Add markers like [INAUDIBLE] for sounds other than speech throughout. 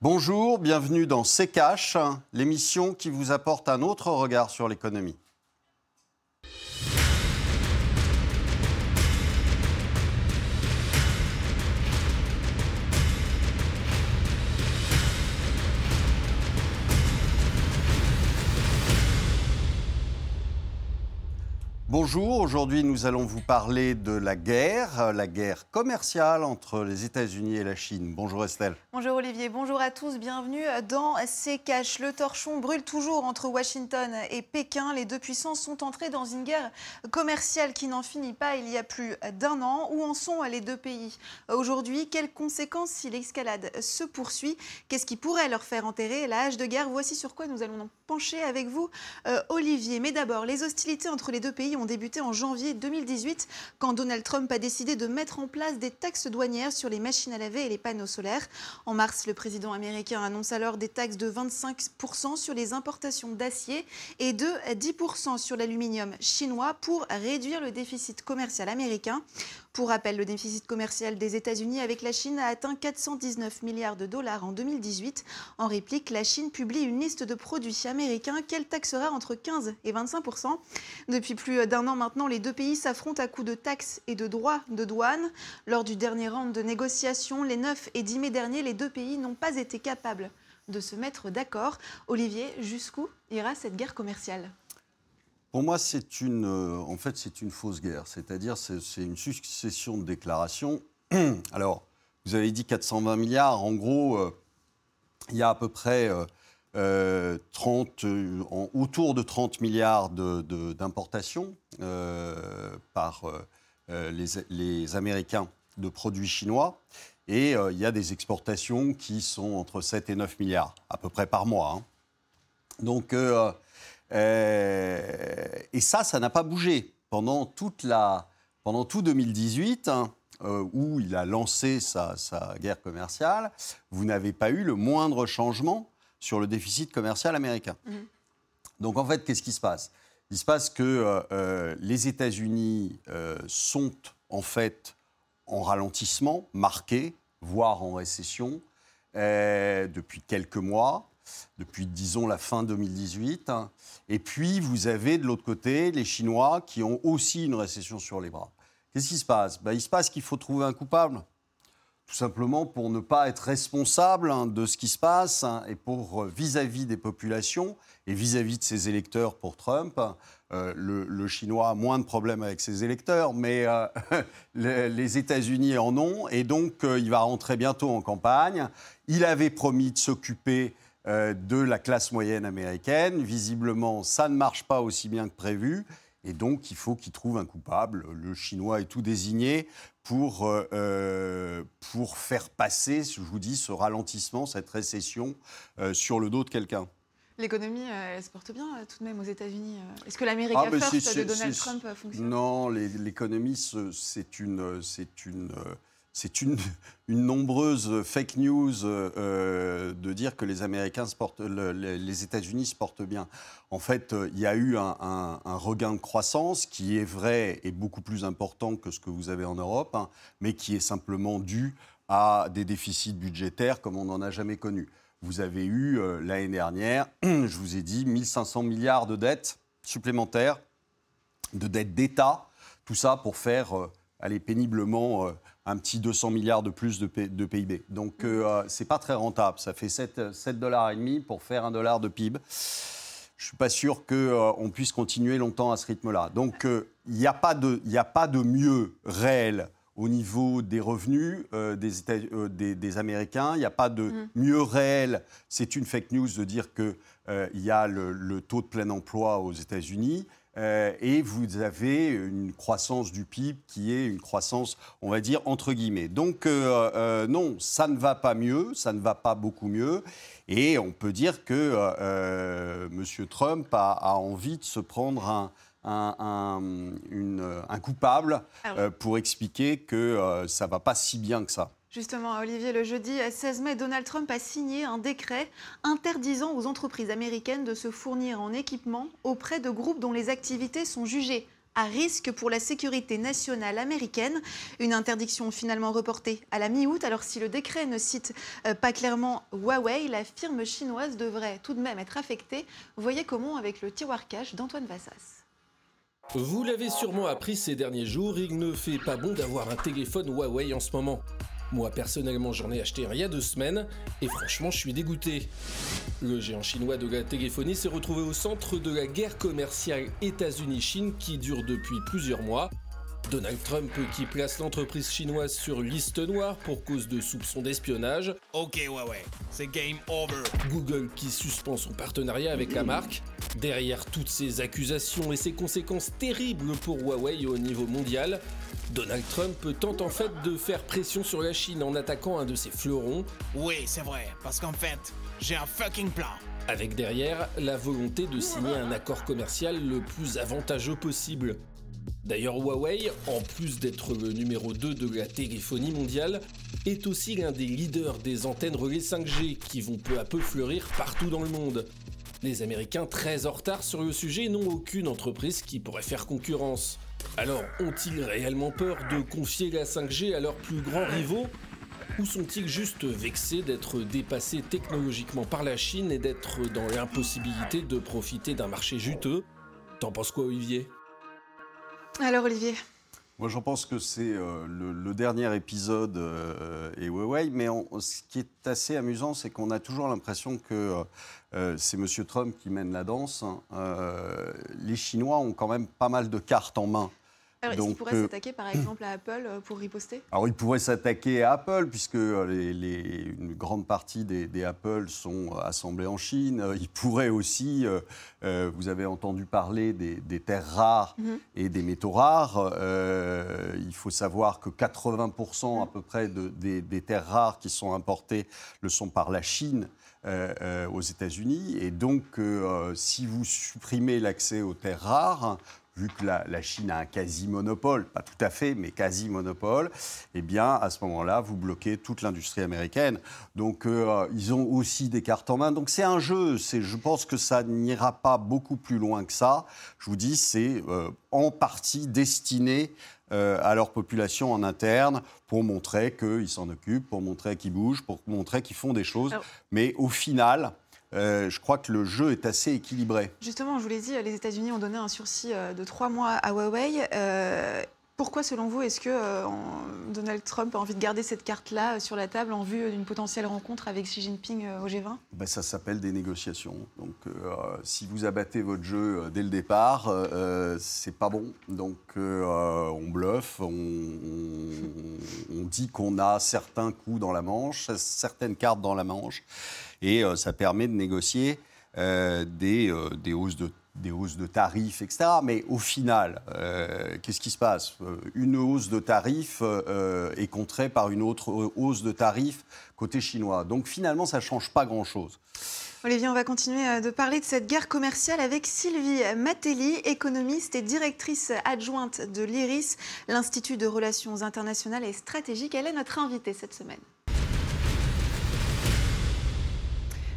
Bonjour, bienvenue dans C'est l'émission qui vous apporte un autre regard sur l'économie. Bonjour, aujourd'hui nous allons vous parler de la guerre, la guerre commerciale entre les États-Unis et la Chine. Bonjour Estelle. Bonjour Olivier, bonjour à tous, bienvenue dans C'est Cash. Le torchon brûle toujours entre Washington et Pékin. Les deux puissances sont entrées dans une guerre commerciale qui n'en finit pas il y a plus d'un an. Où en sont les deux pays aujourd'hui? Quelles conséquences si l'escalade se poursuit? Qu'est-ce qui pourrait leur faire enterrer? La hache de guerre Voici sur quoi nous allons nous pencher avec vous, euh, Olivier. Mais d'abord, les hostilités entre les deux pays ont débuté en janvier 2018 quand Donald Trump a décidé de mettre en place des taxes douanières sur les machines à laver et les panneaux solaires. En mars, le président américain annonce alors des taxes de 25% sur les importations d'acier et de 10% sur l'aluminium chinois pour réduire le déficit commercial américain. Pour rappel, le déficit commercial des États-Unis avec la Chine a atteint 419 milliards de dollars en 2018. En réplique, la Chine publie une liste de produits américains qu'elle taxera entre 15 et 25% Depuis plus d'un an maintenant, les deux pays s'affrontent à coups de taxes et de droits de douane. Lors du dernier round de négociations, les 9 et 10 mai derniers, les deux pays n'ont pas été capables de se mettre d'accord. Olivier, jusqu'où ira cette guerre commerciale? Pour moi, c'est une, euh, en fait, c'est une fausse guerre. C'est-à-dire, c'est une succession de déclarations. [CLEARS THROAT] Alors, vous avez dit 420 milliards. En gros, euh, il y a à peu près 30, euh, autour de 30 milliards d'importations par les, Américains de produits chinois. Et il y a des exportations qui sont entre 7 et 9 milliards, à peu près par mois. Hein. Donc, euh, et ça, ça n'a pas bougé pendant, toute la, pendant tout 2018. Hein, euh, où il a lancé sa, guerre commerciale, vous n'avez pas eu le moindre changement sur le déficit commercial américain. Mmh. Donc en fait, qu'est-ce qui se passe? Il se passe que euh, les États-Unis sont en fait en ralentissement marqué, voire en récession, depuis quelques mois depuis, disons, la fin 2018. Et puis, vous avez de l'autre côté les Chinois qui ont aussi une récession sur les bras. Qu'est-ce qui se passe? Ben, Il se passe qu'il faut trouver un coupable. Tout simplement pour ne pas être responsable hein, de ce qui se passe hein, et pour euh, vis-à-vis des populations et vis-à-vis de ses électeurs pour Trump. Euh, le, Chinois a moins de problèmes avec ses électeurs, mais euh, [LAUGHS] les, États-Unis en ont. Et donc, il va rentrer bientôt en campagne. Il avait promis de s'occuper euh, de la classe moyenne américaine. Visiblement, ça ne marche pas aussi bien que prévu. Et donc, il faut qu'il trouve un coupable. Le Chinois est tout désigné pour, euh, euh, pour faire passer, je vous dis, ce ralentissement, cette récession sur le dos de quelqu'un. L'économie, elle se porte bien tout de même aux États-Unis. Est-ce que l'Amérique ah, first de Donald Trump fonctionne? Non, l'économie, c'est une, c'est une c'est [LAUGHS] une, nombreuse fake news euh, de dire que les Américains les États-Unis se portent bien. En fait, euh, il y a eu un, regain de croissance qui est vrai et beaucoup plus important que ce que vous avez en Europe, hein, mais qui est simplement dû à des déficits budgétaires comme on n'en a jamais connu. Vous avez eu euh, l'année dernière, [CLEARS THROAT] je vous ai dit, 1500 milliards de dettes supplémentaires, de dettes d'État, tout ça pour faire aller péniblement un petit 200 milliards de plus de, PIB. Donc, ce euh, euh, c'est pas très rentable. Ça fait 7, 7 dollars et demi pour faire un dollar de PIB. Je suis pas sûr qu'on euh, puisse continuer longtemps à ce rythme-là. Donc, il n'y a, pas de, a pas de mieux réel au niveau des revenus des, des, Américains. Il n'y a pas de mm. mieux réel. C'est une fake news de dire qu'il y a le, le, taux de plein emploi aux États-Unis. Euh, et vous avez une croissance du PIB qui est une croissance, on va dire, entre guillemets. Donc euh, euh, non, ça ne va pas mieux, ça ne va pas beaucoup mieux. Et on peut dire que M. Trump a, envie de se prendre un, coupable ah pour expliquer que ça ne va pas si bien que ça. Justement, Olivier, le jeudi 16 mai, Donald Trump a signé un décret interdisant aux entreprises américaines de se fournir en équipement auprès de groupes dont les activités sont jugées à risque pour la sécurité nationale américaine. Une interdiction finalement reportée à la mi-août. Alors si le décret ne cite euh, pas clairement Huawei, la firme chinoise devrait tout de même être affectée. Voyez comment avec le tiroir cash d'Antoine Vassas. Vous l'avez sûrement appris ces derniers jours, il ne fait pas bon d'avoir un téléphone Huawei en ce moment. Moi personnellement j'en ai acheté un il y a deux semaines et franchement je suis dégoûté. Le géant chinois de la téléphonie s'est retrouvé au centre de la guerre commerciale États-Unis-Chine qui dure depuis plusieurs mois Donald Trump qui place l'entreprise chinoise sur liste noire pour cause de soupçons d'espionnage. Ok Huawei, c'est game over. Google qui suspend son partenariat avec la marque. Derrière toutes ces accusations et ces conséquences terribles pour Huawei au niveau mondial, Donald Trump tente en fait de faire pression sur la Chine en attaquant un de ses fleurons. Oui, c'est vrai, parce qu'en fait, j'ai un fucking plan. Avec derrière la volonté de signer un accord commercial le plus avantageux possible. D'ailleurs, Huawei, en plus d'être le numéro 2 de la téléphonie mondiale, est aussi l'un des leaders des antennes relais 5G qui vont peu à peu fleurir partout dans le monde. Les Américains, très en retard sur le sujet, n'ont aucune entreprise qui pourrait faire concurrence. Alors, ont-ils réellement peur de confier la 5G à leurs plus grands rivaux? Ou sont-ils juste vexés d'être dépassés technologiquement par la Chine et d'être dans l'impossibilité de profiter d'un marché juteux? T'en penses quoi, Olivier? Alors Olivier moi, j'en pense que c'est euh, le, dernier épisode euh, et Huawei, mais ce qui est assez amusant, c'est qu'on a toujours l'impression que euh, c'est M. Trump qui mène la danse. Hein. les Chinois ont quand même pas mal de cartes en main alors, il pourrait euh, s'attaquer par [CLEARS THROAT] exemple à Apple euh, pour riposter? Alors, il pourrait s'attaquer à Apple, puisque euh, les, une grande partie des, Apple sont assemblés en Chine. Il pourrait aussi, vous avez entendu parler des, terres rares mhm. et des métaux rares. il faut savoir que 80% à peu près des, des, terres rares qui sont importées le sont par la Chine. aux États-Unis. Et donc, si vous supprimez l'accès aux terres rares, vu que la, Chine a un quasi-monopole, pas tout à fait, mais quasi-monopole, eh bien, à ce moment-là, vous bloquez toute l'industrie américaine. Donc, euh, ils ont aussi des cartes en main. Donc, c'est un jeu. Je pense que ça n'ira pas beaucoup plus loin que ça. Je vous dis, c'est euh, en partie destiné euh, à leur population en interne pour montrer qu'ils s'en occupent, pour montrer qu'ils bougent, pour montrer qu'ils font des choses. Mais au final, euh, je crois que le jeu est assez équilibré. Justement, je vous l'ai dit, les États-Unis ont donné un sursis euh, de trois mois à Huawei. Euh, pourquoi, selon vous, est-ce que Donald Trump a envie de garder cette carte-là sur la table en vue d'une potentielle rencontre avec Xi Jinping au G20 ben, Ça s'appelle des négociations. Donc, si vous abattez votre jeu dès le départ, c'est pas bon. Donc, on bluffe, on, on dit qu'on a certains coups dans la manche, certaines cartes dans la manche et euh, ça permet de négocier euh, des, euh, des, hausses de des hausses de tarifs, etc. Mais au final, qu'est-ce qui se passe? Une hausse de tarifs est contrée par une autre hausse de tarifs côté chinois. Donc finalement, ça ne change pas grand-chose. Olivier, on va continuer de parler de cette guerre commerciale avec Sylvie Matelli, économiste et directrice adjointe de l'IRIS, l'Institut de relations internationales et stratégiques. Elle est notre invitée cette semaine.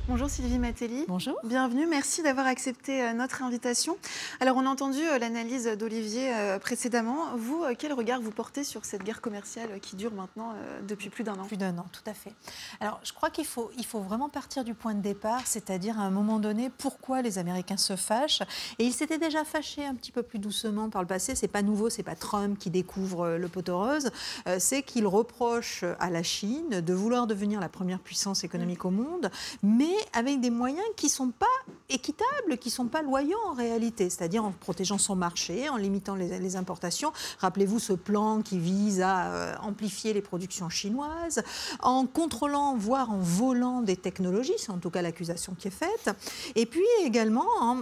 Bonjour Sylvie Matelli. Bonjour. Bienvenue, merci d'avoir accepté euh, notre invitation. Alors on a entendu euh, l'analyse d'Olivier euh, précédemment. Vous, quel regard vous portez sur cette guerre commerciale qui dure maintenant depuis plus d'un an? Plus d'un an, tout à fait. Alors je crois qu'il faut, il faut vraiment partir du point de départ, c'est-à-dire à un moment donné pourquoi les Américains se fâchent. Et ils s'étaient déjà fâchés un petit peu plus doucement par le passé. C'est pas nouveau, c'est pas Trump qui découvre le pot rose. C'est qu'il reproche à la Chine de vouloir devenir la première puissance économique au monde, mais avec des moyens qui ne sont pas équitables, qui ne sont pas loyaux en réalité, c'est-à-dire en protégeant son marché, en limitant les, importations. Rappelez-vous ce plan qui vise à euh, amplifier les productions chinoises, en contrôlant, voire en volant des technologies, c'est en tout cas l'accusation qui est faite, et puis également en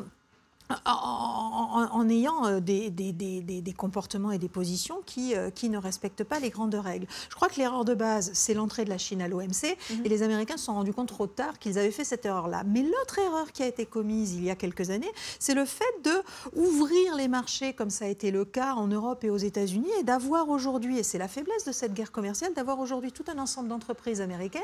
en, ayant euh, des, des, comportements et des positions qui, euh, qui, ne respectent pas les grandes règles. Je crois que l'erreur de base, c'est l'entrée de la Chine à l'OMC, mhm. et les Américains se sont rendus compte trop tard qu'ils avaient fait cette erreur-là. Mais l'autre erreur qui a été commise il y a quelques années, c'est le fait de ouvrir les marchés, comme ça a été le cas en Europe et aux États-Unis, et d'avoir aujourd'hui, et c'est la faiblesse de cette guerre commerciale, d'avoir aujourd'hui tout un ensemble d'entreprises américaines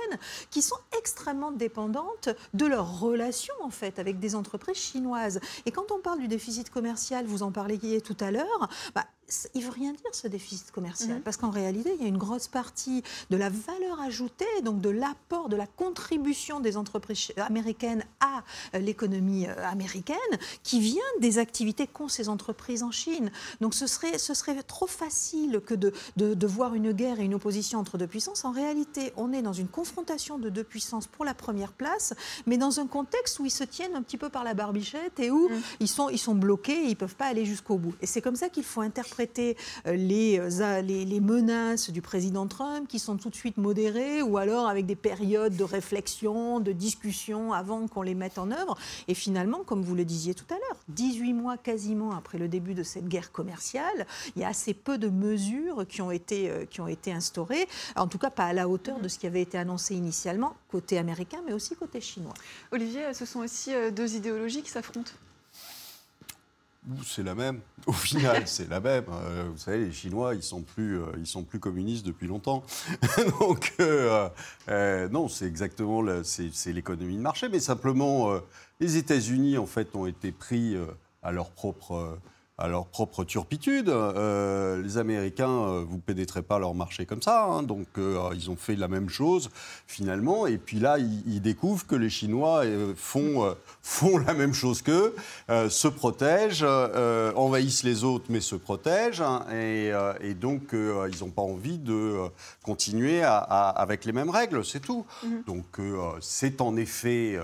qui sont extrêmement dépendantes de leurs relations, en fait, avec des entreprises chinoises. Et quand on parle du déficit commercial, vous en parliez tout à l'heure, bah, il ne veut rien dire ce déficit commercial, Mhm. parce qu'en réalité, il y a une grosse partie de la valeur ajoutée, donc de l'apport, de la contribution des entreprises américaines à euh, l'économie euh, américaine, qui vient des activités qu'ont ces entreprises en Chine. Donc ce serait, ce serait trop facile que de, de, de voir une guerre et une opposition entre deux puissances. En réalité, on est dans une confrontation de deux puissances pour la première place, mais dans un contexte où ils se tiennent un petit peu par la barbichette et où Mhm. ils, sont, ils sont bloqués et ils ne peuvent pas aller jusqu'au bout. Et c'est comme ça qu'il faut interpréter euh, les, euh, les, les menaces du président Trump qui sont tout de suite modérées ou alors avec des périodes de réflexion, de discussion avant qu'on les mette en œuvre. Et finalement, comme vous le disiez tout à l'heure, 18 mois quasiment après le début de cette guerre commerciale, il y a assez peu de mesures qui ont été, euh, qui ont été instaurées, en tout cas pas à la hauteur de ce qui avait été annoncé initialement côté américain, mais aussi côté chinois. Olivier, ce sont aussi euh, deux idéologies qui s'affrontent. C'est la même. Au final, [LAUGHS] c'est la même. Euh, vous savez, les Chinois, ils sont plus, euh, ils sont plus communistes depuis longtemps. [LAUGHS] Donc, euh, non, c'est exactement, c'est l'économie de marché. Mais simplement, les États-Unis, en fait, ont été pris à leur propre, à leur propre turpitude. Euh, les Américains, euh, vous pénétrez pas leur marché comme ça. hein. donc, euh, ils ont fait la même chose finalement. Et puis là, ils, ils découvrent que les Chinois euh, font, font la même chose qu'eux, se protègent, envahissent les autres, mais se protègent. hein. et, et donc, ils n'ont pas envie de continuer à- à- avec les mêmes règles, c'est tout. Mhm. Donc, c'est en effet,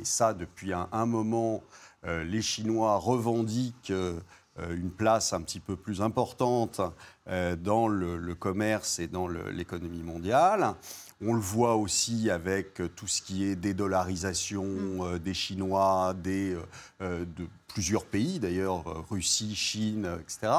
et ça depuis un, un moment, les Chinois revendiquent euh, euh, une place un petit peu plus importante euh, dans le, le commerce et dans l'économie mondiale. On le voit aussi avec euh, tout ce qui est dédollarisation euh, des Chinois, des, euh, euh, de plusieurs pays d'ailleurs, euh, Russie, Chine, euh, etc.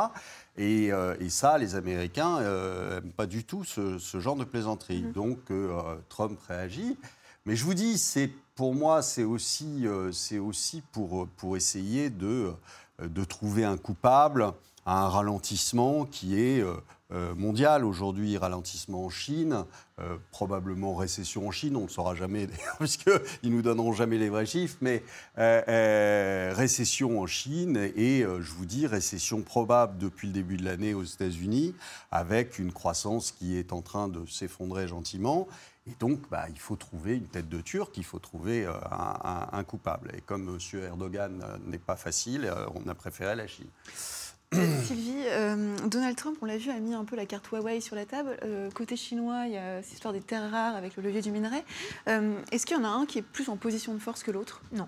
Et, euh, et ça, les Américains n'aiment pas du tout ce, ce genre de plaisanterie. Donc euh, Trump réagit. Mais je vous dis, c'est pour moi, c'est aussi, euh, aussi pour, pour essayer de, euh, de trouver un coupable à un ralentissement qui est euh, euh, mondial aujourd'hui, ralentissement en Chine, euh, probablement récession en Chine, on ne le saura jamais [LAUGHS] puisqu'ils nous donneront jamais les vrais chiffres, mais euh, euh, récession en Chine et, euh, je vous dis, récession probable depuis le début de l'année aux États-Unis, avec une croissance qui est en train de s'effondrer gentiment. Et donc, bah, il faut trouver une tête de Turc, il faut trouver euh, un, coupable. Et comme M. Erdogan euh, n'est pas facile, euh, on a préféré la Chine. Euh, [COUGHS] Sylvie, euh, Donald Trump, on l'a vu, a mis un peu la carte Huawei sur la table. Euh, côté chinois, il y a cette histoire des terres rares avec le levier du minerai. Euh, Est-ce qu'il y en a un qui est plus en position de force que l'autre? Non.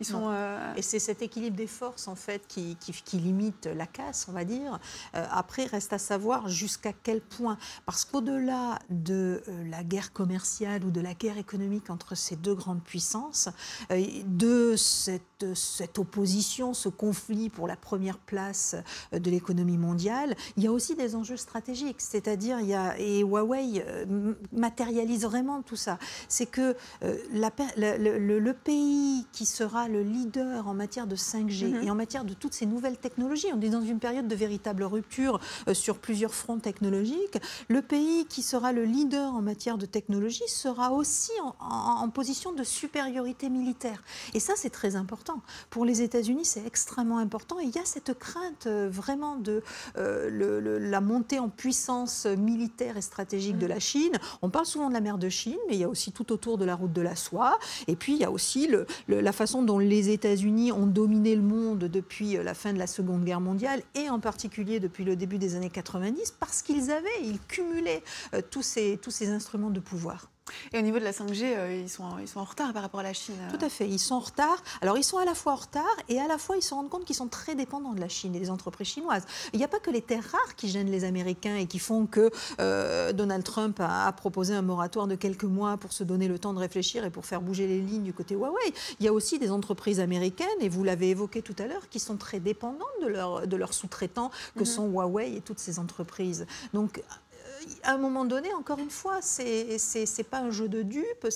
Ils sont. Non. euh, Et c'est cet équilibre des forces, en fait, qui, qui- qui limite la casse, on va dire. Euh, après, reste à savoir jusqu'à quel point. Parce qu'au-delà de euh, la guerre commerciale ou de la guerre économique entre ces deux grandes puissances, euh, de cette, cette opposition, ce conflit pour la première place euh, de l'économie mondiale, il y a aussi des enjeux stratégiques. C'est-à-dire, il y a, et Huawei euh, matérialise vraiment tout ça. C'est que euh, la le, pays qui sera le leader en matière de 5G Mhm. et en matière de toutes ces nouvelles technologies, on est dans une période de véritable rupture euh, sur plusieurs fronts technologiques, le pays qui sera le leader en matière de technologie sera aussi en, en- en position de supériorité militaire. Et ça, c'est très important. Pour les États-Unis, c'est extrêmement important. Et il y a cette crainte euh, vraiment de euh, le- le- la montée en puissance militaire et stratégique de la Chine. On parle souvent de la mer de Chine, mais il y a aussi tout autour de la route de la soie. Et puis, il y a aussi le- la façon dont les États-Unis ont dominé le monde depuis euh, la fin de la Seconde Guerre mondiale et en particulier depuis le début des années 90, parce qu'ils avaient, ils cumulaient euh, tous, ces, tous ces instruments de pouvoir. Et au niveau de la 5G, euh, ils, sont, ils sont en retard par rapport à la Chine. euh. Tout à fait, ils sont en retard. Alors ils sont à la fois en retard et à la fois ils se rendent compte qu'ils sont très dépendants de la Chine et des entreprises chinoises. Il n'y a pas que les terres rares qui gênent les Américains et qui font que euh, Donald Trump a, a proposé un moratoire de quelques mois pour se donner le temps de réfléchir et pour faire bouger les lignes du côté Huawei. Il y a aussi des entreprises américaines, et vous l'avez évoqué tout à l'heure, qui sont très dépendantes de leurs de leurs sous-traitants que Mhm. sont Huawei et toutes ces entreprises. Donc à un moment donné, encore une fois, c'est pas un jeu de dupes,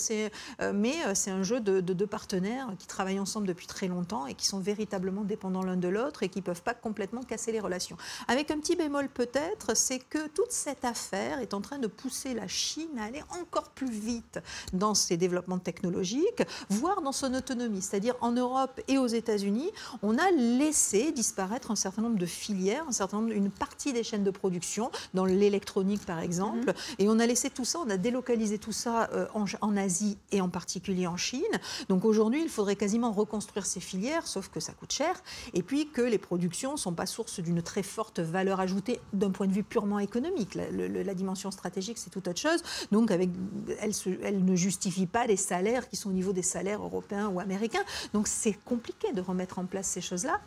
euh, mais euh, c'est un jeu de, deux partenaires qui travaillent ensemble depuis très longtemps et qui sont véritablement dépendants l'un de l'autre et qui peuvent pas complètement casser les relations. Avec un petit bémol peut-être, c'est que toute cette affaire est en train de pousser la Chine à aller encore plus vite dans ses développements technologiques, voire dans son autonomie. C'est-à-dire en Europe et aux États-Unis, on a laissé disparaître un certain nombre de filières, une partie des chaînes de production dans l'électronique par exemple, mhm. et on a laissé tout ça, on a délocalisé tout ça euh, en, Asie et en particulier en Chine. Donc aujourd'hui, il faudrait quasiment reconstruire ces filières, sauf que ça coûte cher, et puis que les productions ne sont pas source d'une très forte valeur ajoutée d'un point de vue purement économique. La, dimension stratégique, c'est tout autre chose. Donc avec, elle, elle ne justifie pas les salaires qui sont au niveau des salaires européens ou américains. Donc c'est compliqué de remettre en place ces choses-là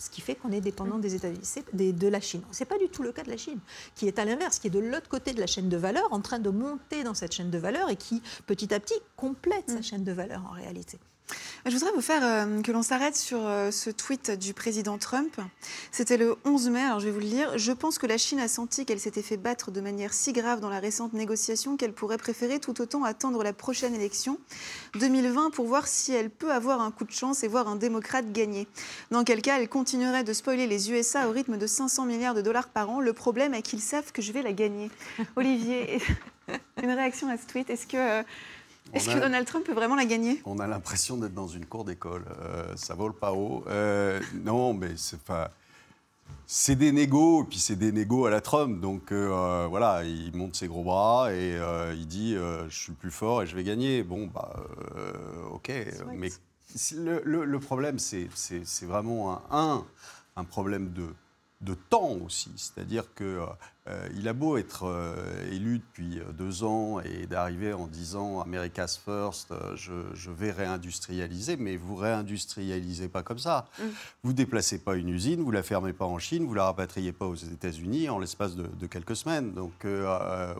ce qui fait qu'on est dépendant des États-Unis, de la Chine. Ce n'est pas du tout le cas de la Chine, qui est à l'inverse, qui est de l'autre côté de la chaîne de valeur, en train de monter dans cette chaîne de valeur et qui, petit à petit, complète sa mm. chaîne de valeur en réalité. Je voudrais vous faire euh, que l'on s'arrête sur euh, ce tweet du président Trump. C'était le 11 mai, alors je vais vous le lire. Je pense que la Chine a senti qu'elle s'était fait battre de manière si grave dans la récente négociation qu'elle pourrait préférer tout autant attendre la prochaine élection 2020 pour voir si elle peut avoir un coup de chance et voir un démocrate gagner. Dans quel cas, elle continuerait de spoiler les USA au rythme de 500 milliards de dollars par an. Le problème est qu'ils savent que je vais la gagner. Olivier, [LAUGHS] une réaction à ce tweet? Est-ce que euh, est-ce que Donald Trump peut vraiment la gagner? On a l'impression d'être dans une cour d'école. Euh, ça vole pas haut. Euh, non, mais c'est pas. C'est des négos, et puis c'est des négos à la Trump. Donc euh, voilà, il monte ses gros bras et il dit Je suis le plus fort et je vais gagner. Bon, bah, ok. Mais le, problème, c'est vraiment un, un problème de de temps aussi. C'est-à-dire qu'il euh, il a beau être euh, élu depuis euh, deux ans et d'arriver en disant America's First, je, vais réindustrialiser, mais vous réindustrialisez pas comme ça. Mm. Vous déplacez pas une usine, vous la fermez pas en Chine, vous la rapatriez pas aux États-Unis en l'espace de, quelques semaines. Donc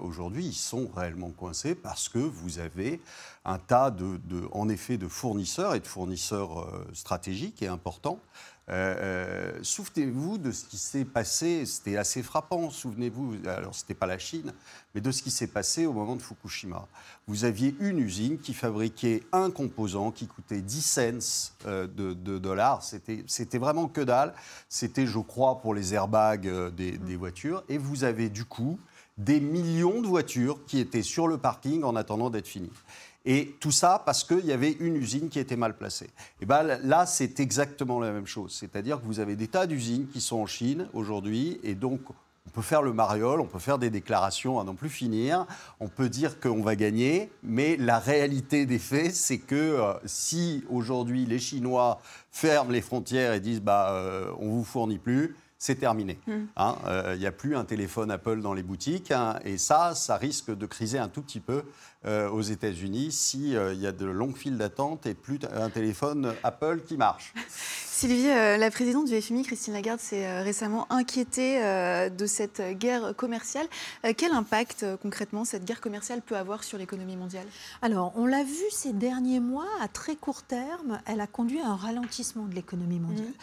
aujourd'hui, ils sont réellement coincés parce que vous avez un tas de, de en effet, de fournisseurs et de fournisseurs stratégiques et importants euh, euh, souvenez-vous de ce qui s'est passé, c'était assez frappant, souvenez-vous, alors ce n'était pas la Chine, mais de ce qui s'est passé au moment de Fukushima. Vous aviez une usine qui fabriquait un composant qui coûtait 10 cents euh, de, dollars, c'était vraiment que dalle, c'était je crois pour les airbags des, des voitures, et vous avez du coup des millions de voitures qui étaient sur le parking en attendant d'être finies. Et tout ça parce qu'il y avait une usine qui était mal placée. Et ben là, c'est exactement la même chose. C'est-à-dire que vous avez des tas d'usines qui sont en Chine aujourd'hui, et donc on peut faire le mariole, on peut faire des déclarations à n'en plus finir, on peut dire qu'on va gagner, mais la réalité des faits, c'est que euh, si aujourd'hui les Chinois ferment les frontières et disent bah, euh, on vous fournit plus, c'est terminé. Hmm. Hein, euh, il n'y a plus un téléphone Apple dans les boutiques, hein, et ça, ça risque de criser un tout petit peu euh, aux États-Unis s'il euh, y a de longues files d'attente et plus un téléphone Apple qui marche. [LAUGHS] Sylvie, euh, la présidente du FMI, Christine Lagarde, s'est récemment inquiétée de cette guerre commerciale. Quel impact concrètement cette guerre commerciale peut avoir sur l'économie mondiale? Alors, on l'a vu ces derniers mois, à très court terme, elle a conduit à un ralentissement de l'économie mondiale.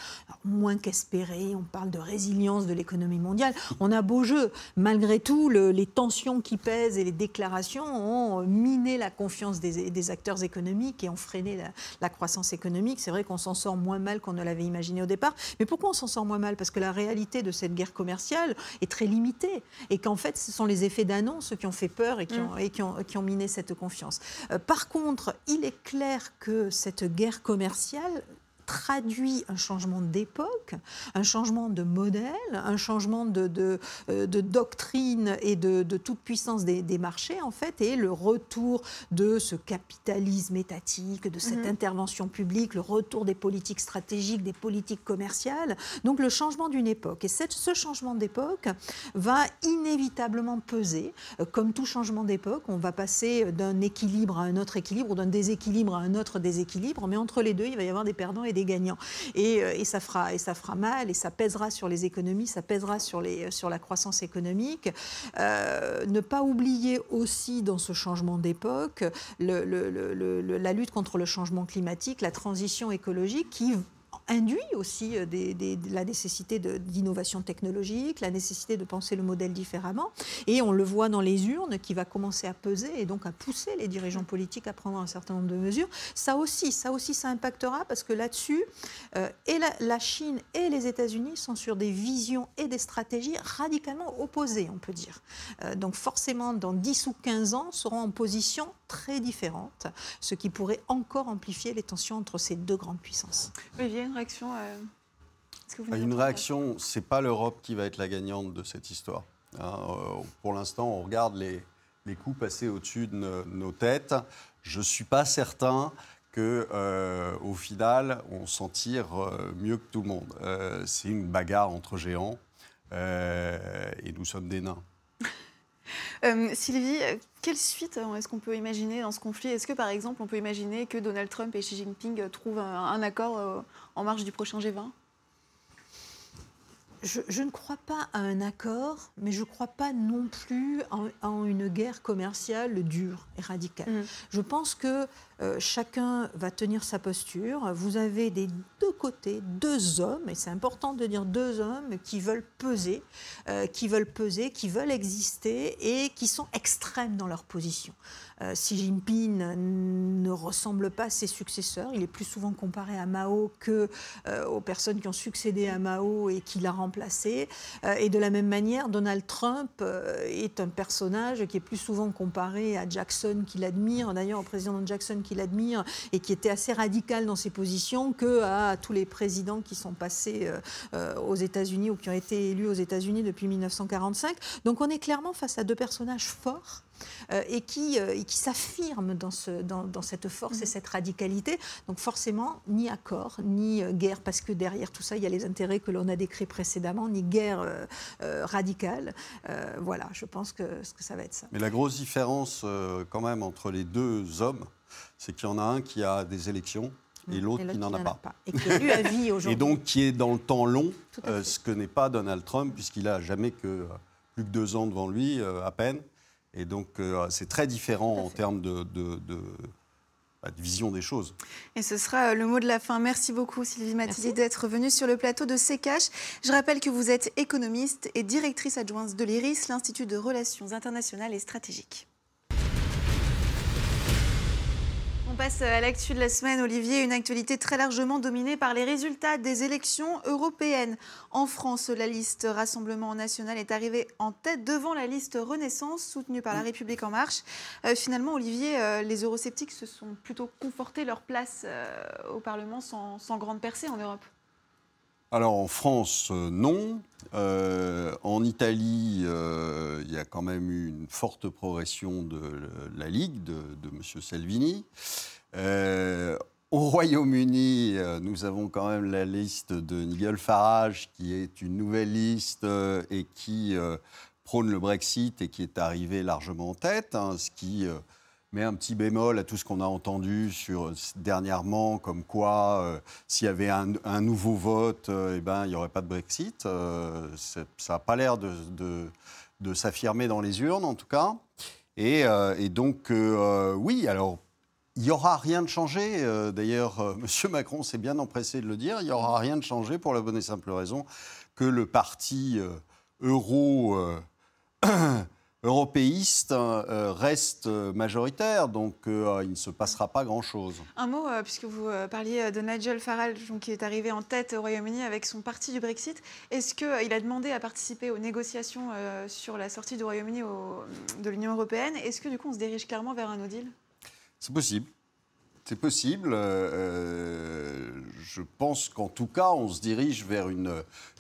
Mmh. moins qu'espéré, on parle de résilience de l'économie mondiale. On a beau jeu. Malgré tout, les tensions qui pèsent et les déclarations ont miné la confiance des, acteurs économiques et ont freiné la, croissance économique. C'est vrai qu'on s'en sort moins mal qu'on ne l'avait imaginé au départ. Mais pourquoi on s'en sort moins mal? Parce que la réalité de cette guerre commerciale est très limitée et qu'en fait, ce sont les effets d'annonce qui ont fait peur et qui ont, mm. qui ont, miné cette confiance. Euh, par contre, il est clair que cette guerre commerciale traduit un changement d'époque, un changement de modèle, un changement de, de, euh, doctrine et de, toute puissance des, marchés, en fait, et le retour de ce capitalisme étatique, de cette mhm. intervention publique, le retour des politiques stratégiques, des politiques commerciales. Donc le changement d'une époque. Et cette, ce changement d'époque va inévitablement peser. Euh, comme tout changement d'époque, on va passer d'un équilibre à un autre équilibre, ou d'un déséquilibre à un autre déséquilibre, mais entre les deux, il va y avoir des perdants et des gagnants. Euh, et, ça fera, mal, et ça pèsera sur les économies, ça pèsera sur, sur la croissance économique. Euh, ne pas oublier aussi dans ce changement d'époque la lutte contre le changement climatique, la transition écologique qui induit aussi euh, des- des- de la nécessité d'innovation technologique, la nécessité de penser le modèle différemment. Et on le voit dans les urnes qui va commencer à peser et donc à pousser les dirigeants politiques à prendre un certain nombre de mesures. Ça aussi, ça aussi, ça impactera parce que là-dessus, euh, et la, la Chine et les États-Unis sont sur des visions et des stratégies radicalement opposées, on peut dire. Euh, donc forcément, dans 10 ou 15 ans, seront en position très différente, ce qui pourrait encore amplifier les tensions entre ces deux grandes puissances. Olivier, une réaction euh, que vous Une réaction, c'est pas l'Europe qui va être la gagnante de cette histoire. Hein, euh, pour l'instant, on regarde les, les coups passer au-dessus de no- nos têtes. Je suis pas certain que, euh, au final, on s'en tire euh, mieux que tout le monde. Euh, c'est une bagarre entre géants euh, et nous sommes des nains. Euh, Sylvie, euh, quelle suite euh, est-ce qu'on peut imaginer dans ce conflit? Est-ce que, par exemple, on peut imaginer que Donald Trump et Xi Jinping trouvent un, un accord euh, en marge du prochain G20 Je, je ne crois pas à un accord, mais je ne crois pas non plus en, en une guerre commerciale dure et radicale. Mhm. Je pense que euh, chacun va tenir sa posture. Vous avez des deux côtés deux hommes, et c'est important de dire deux hommes qui veulent peser, euh, qui veulent peser, qui veulent exister et qui sont extrêmes dans leur position. Euh, Xi Jinping ne ressemble pas à ses successeurs. Il est plus souvent comparé à Mao que euh, aux personnes qui ont succédé à Mao et qui l'a remplacé. Et de la même manière, Donald Trump est un personnage qui est plus souvent comparé à Jackson, qu'il admire, d'ailleurs au président Jackson qu'il admire, et qui était assez radical dans ses positions, que à tous les présidents qui sont passés euh, euh, aux États-Unis ou qui ont été élus aux États-Unis depuis 1945. Donc on est clairement face à deux personnages forts euh, et qui, euh, et qui s'affirment dans, ce, dans, dans cette force et cette radicalité. Donc forcément, ni accord, ni euh, guerre, parce que derrière tout ça, il y a les intérêts que l'on a décrits précédemment, ni guerre euh, euh, radicale. Euh, voilà, je pense que, que ça va être ça. Mais la grosse différence, euh, quand même, entre les deux hommes, c'est qu'il y en a un qui a des élections et l'autre qui n'en a pas. Et qui est élu à vie [LAUGHS] aujourd'hui. Et donc qui est dans le temps long, euh, ce que n'est pas Donald Trump, puisqu'il a jamais que euh, plus que deux ans devant lui, euh, à peine. Et donc euh, c'est très différent en termes de, de- de- bah, de vision des choses. Et ce sera euh, le mot de la fin. Merci beaucoup Sylvie Matilly Merci. d'être venue sur le plateau de CKH. Je rappelle que vous êtes économiste et directrice adjointe de l'IRIS, l'Institut de Relations internationales et stratégiques. Passe à l'actu de la semaine, Olivier, une actualité très largement dominée par les résultats des élections européennes. En France, la liste Rassemblement national est arrivée en tête devant la liste Renaissance, soutenue par La République en marche. Euh, finalement, Olivier, euh, les eurosceptiques se sont plutôt conforté leur place euh, au Parlement sans, sans grande percée en Europe. Alors en France, euh, non. Euh, en Italie, euh, il y a quand même eu une forte progression de la Ligue, de, de M. Salvini. Au Royaume-Uni, nous avons quand même la liste de Nigel Farage, qui est une nouvelle liste et qui prône le Brexit et qui est arrivé largement en tête, hein, ce qui euh, met un petit bémol à tout ce qu'on a entendu sur, dernièrement, comme quoi euh, s'il y avait un, nouveau vote, euh, eh ben, il n'y aurait pas de Brexit. Euh, ça n'a pas l'air de, s'affirmer dans les urnes, en tout cas. Et, euh, donc, euh, oui, alors, il n'y aura rien de changé. Euh, D'ailleurs, euh, [LAUGHS] M. Macron s'est bien empressé de le dire. Il n'y aura rien de changé pour la bonne et simple raison que le parti euh, euro. [CLEARS THROAT] européiste euh, reste majoritaire, donc euh, il ne se passera pas grand-chose. Un mot, euh, puisque vous euh, parliez de Nigel Farage, donc, qui est arrivé en tête au Royaume-Uni avec son parti du Brexit. Est-ce qu'il a demandé à participer aux négociations sur la sortie du Royaume-Uni au- de l'Union européenne? Est-ce que du coup on se dirige clairement vers un no deal? C'est possible. C'est possible. euh, je pense qu'en tout cas, on se dirige vers une,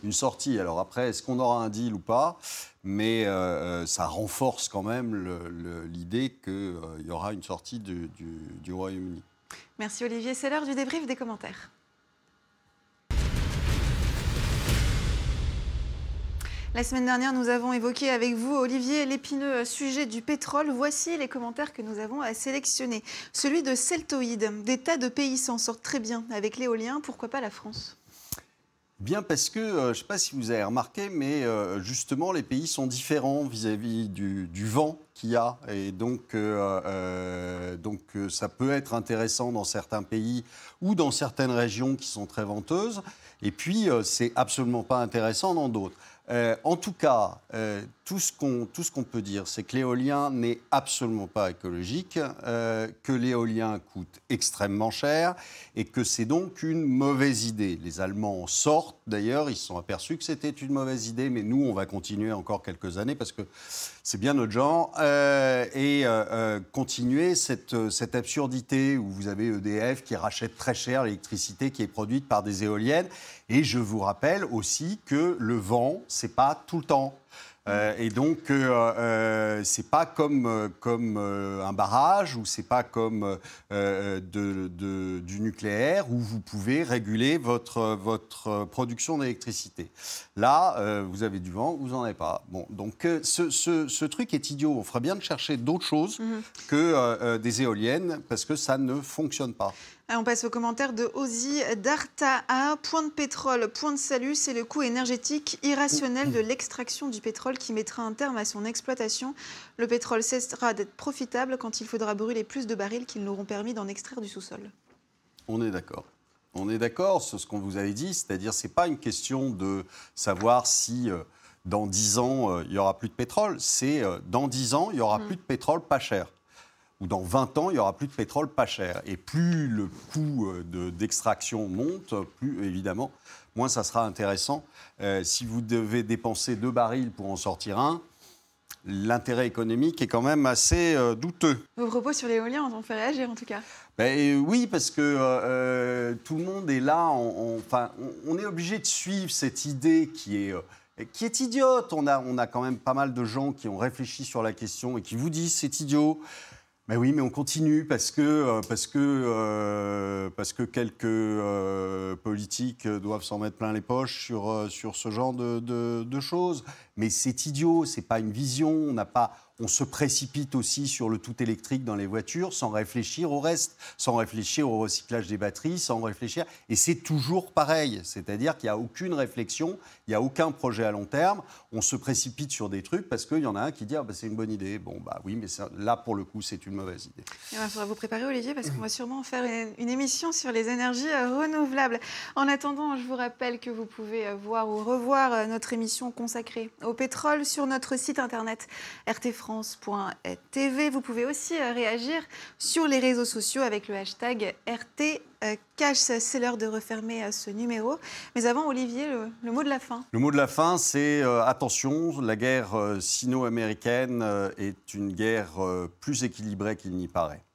une sortie. Alors après, est-ce qu'on aura un deal ou pas? Mais euh, ça renforce quand même l'idée qu'il y aura une sortie du, du- du Royaume-Uni. Merci Olivier, c'est l'heure du débrief des commentaires. La semaine dernière, nous avons évoqué avec vous, Olivier, l'épineux sujet du pétrole. Voici les commentaires que nous avons à sélectionner. Celui de Celtoïde. Des tas de pays s'en sortent très bien avec l'éolien. Pourquoi pas la France? Bien parce que, euh, je ne sais pas si vous avez remarqué, mais euh, justement, les pays sont différents vis-à-vis du, vent qu'il y a. Et donc, euh, donc ça peut être intéressant dans certains pays ou dans certaines régions qui sont très venteuses. Et puis, c'est absolument pas intéressant dans d'autres. Euh, en tout cas, euh, tout ce qu'on peut dire, c'est que l'éolien n'est absolument pas écologique, euh, que l'éolien coûte extrêmement cher et que c'est donc une mauvaise idée. Les Allemands en sortent d'ailleurs, ils se sont aperçus que c'était une mauvaise idée, mais nous, on va continuer encore quelques années parce que c'est bien notre genre, euh, et euh, euh, continuer cette, euh, cette absurdité où vous avez EDF qui rachète très cher l'électricité qui est produite par des éoliennes. Et je vous rappelle aussi que le vent, c'est pas tout le temps. Euh, et donc, euh, euh, c'est pas comme, euh, comme un barrage ou c'est pas comme de- de- du nucléaire où vous pouvez réguler votre, votre production d'électricité. Là, vous avez du vent, vous n'en avez pas. Bon, donc ce, ce- ce truc est idiot. On ferait bien de chercher d'autres choses que euh, euh, des éoliennes parce que ça ne fonctionne pas. On passe aux commentaires de Ozzy Dartaa. Point de pétrole, point de salut, c'est le coût énergétique irrationnel de l'extraction du pétrole qui mettra un terme à son exploitation. Le pétrole cessera d'être profitable quand il faudra brûler plus de barils qu'ils n'auront permis d'en extraire du sous-sol. On est d'accord. On est d'accord sur ce qu'on vous avait dit, c'est-à-dire c'est pas une question de savoir si euh, dans 10 ans euh, il y aura plus de pétrole, c'est euh, dans 10 ans il y aura plus de pétrole pas cher. Ou dans 20 ans, il y aura plus de pétrole pas cher. Et plus le coût euh, de- d'extraction monte, plus évidemment, moins ça sera intéressant. Euh, si vous devez dépenser deux barils pour en sortir un, l'intérêt économique est quand même assez euh, douteux. Vos propos sur l'éolien ont fait réagir en tout cas. Ben, oui, parce que euh, tout le monde est là. on- on- Enfin, on, on est obligé de suivre cette idée qui est, qui est idiote. On a, on a quand même pas mal de gens qui ont réfléchi sur la question et qui vous disent c'est idiot. Mais oui, mais on continue parce que, euh, parce que, euh, parce que quelques euh, politiques doivent s'en mettre plein les poches sur, sur ce genre de, de- de choses. Mais c'est idiot, c'est pas une vision. On n'a pas, on se précipite aussi sur le tout électrique dans les voitures sans réfléchir au reste, sans réfléchir au recyclage des batteries, sans réfléchir. Et c'est toujours pareil, c'est-à-dire qu'il n'y a aucune réflexion, il n'y a aucun projet à long terme. On se précipite sur des trucs parce qu'il y en a un qui dit ah, bah, c'est une bonne idée. Bon bah oui, mais là pour le coup c'est une mauvaise idée. Il faudra vous préparer, Olivier, parce qu'on va sûrement faire une, une émission sur les énergies euh, renouvelables. En attendant, je vous rappelle que vous pouvez euh, voir ou revoir euh, notre émission consacrée au pétrole sur notre site internet Vous pouvez aussi euh, réagir sur les réseaux sociaux avec le hashtag RT. euh, Cash, c'est l'heure de refermer euh, ce numéro. Mais avant, Olivier, le, mot de la fin. Le mot de la fin, c'est euh, attention, la guerre sino-américaine est une guerre plus équilibrée qu'il n'y paraît.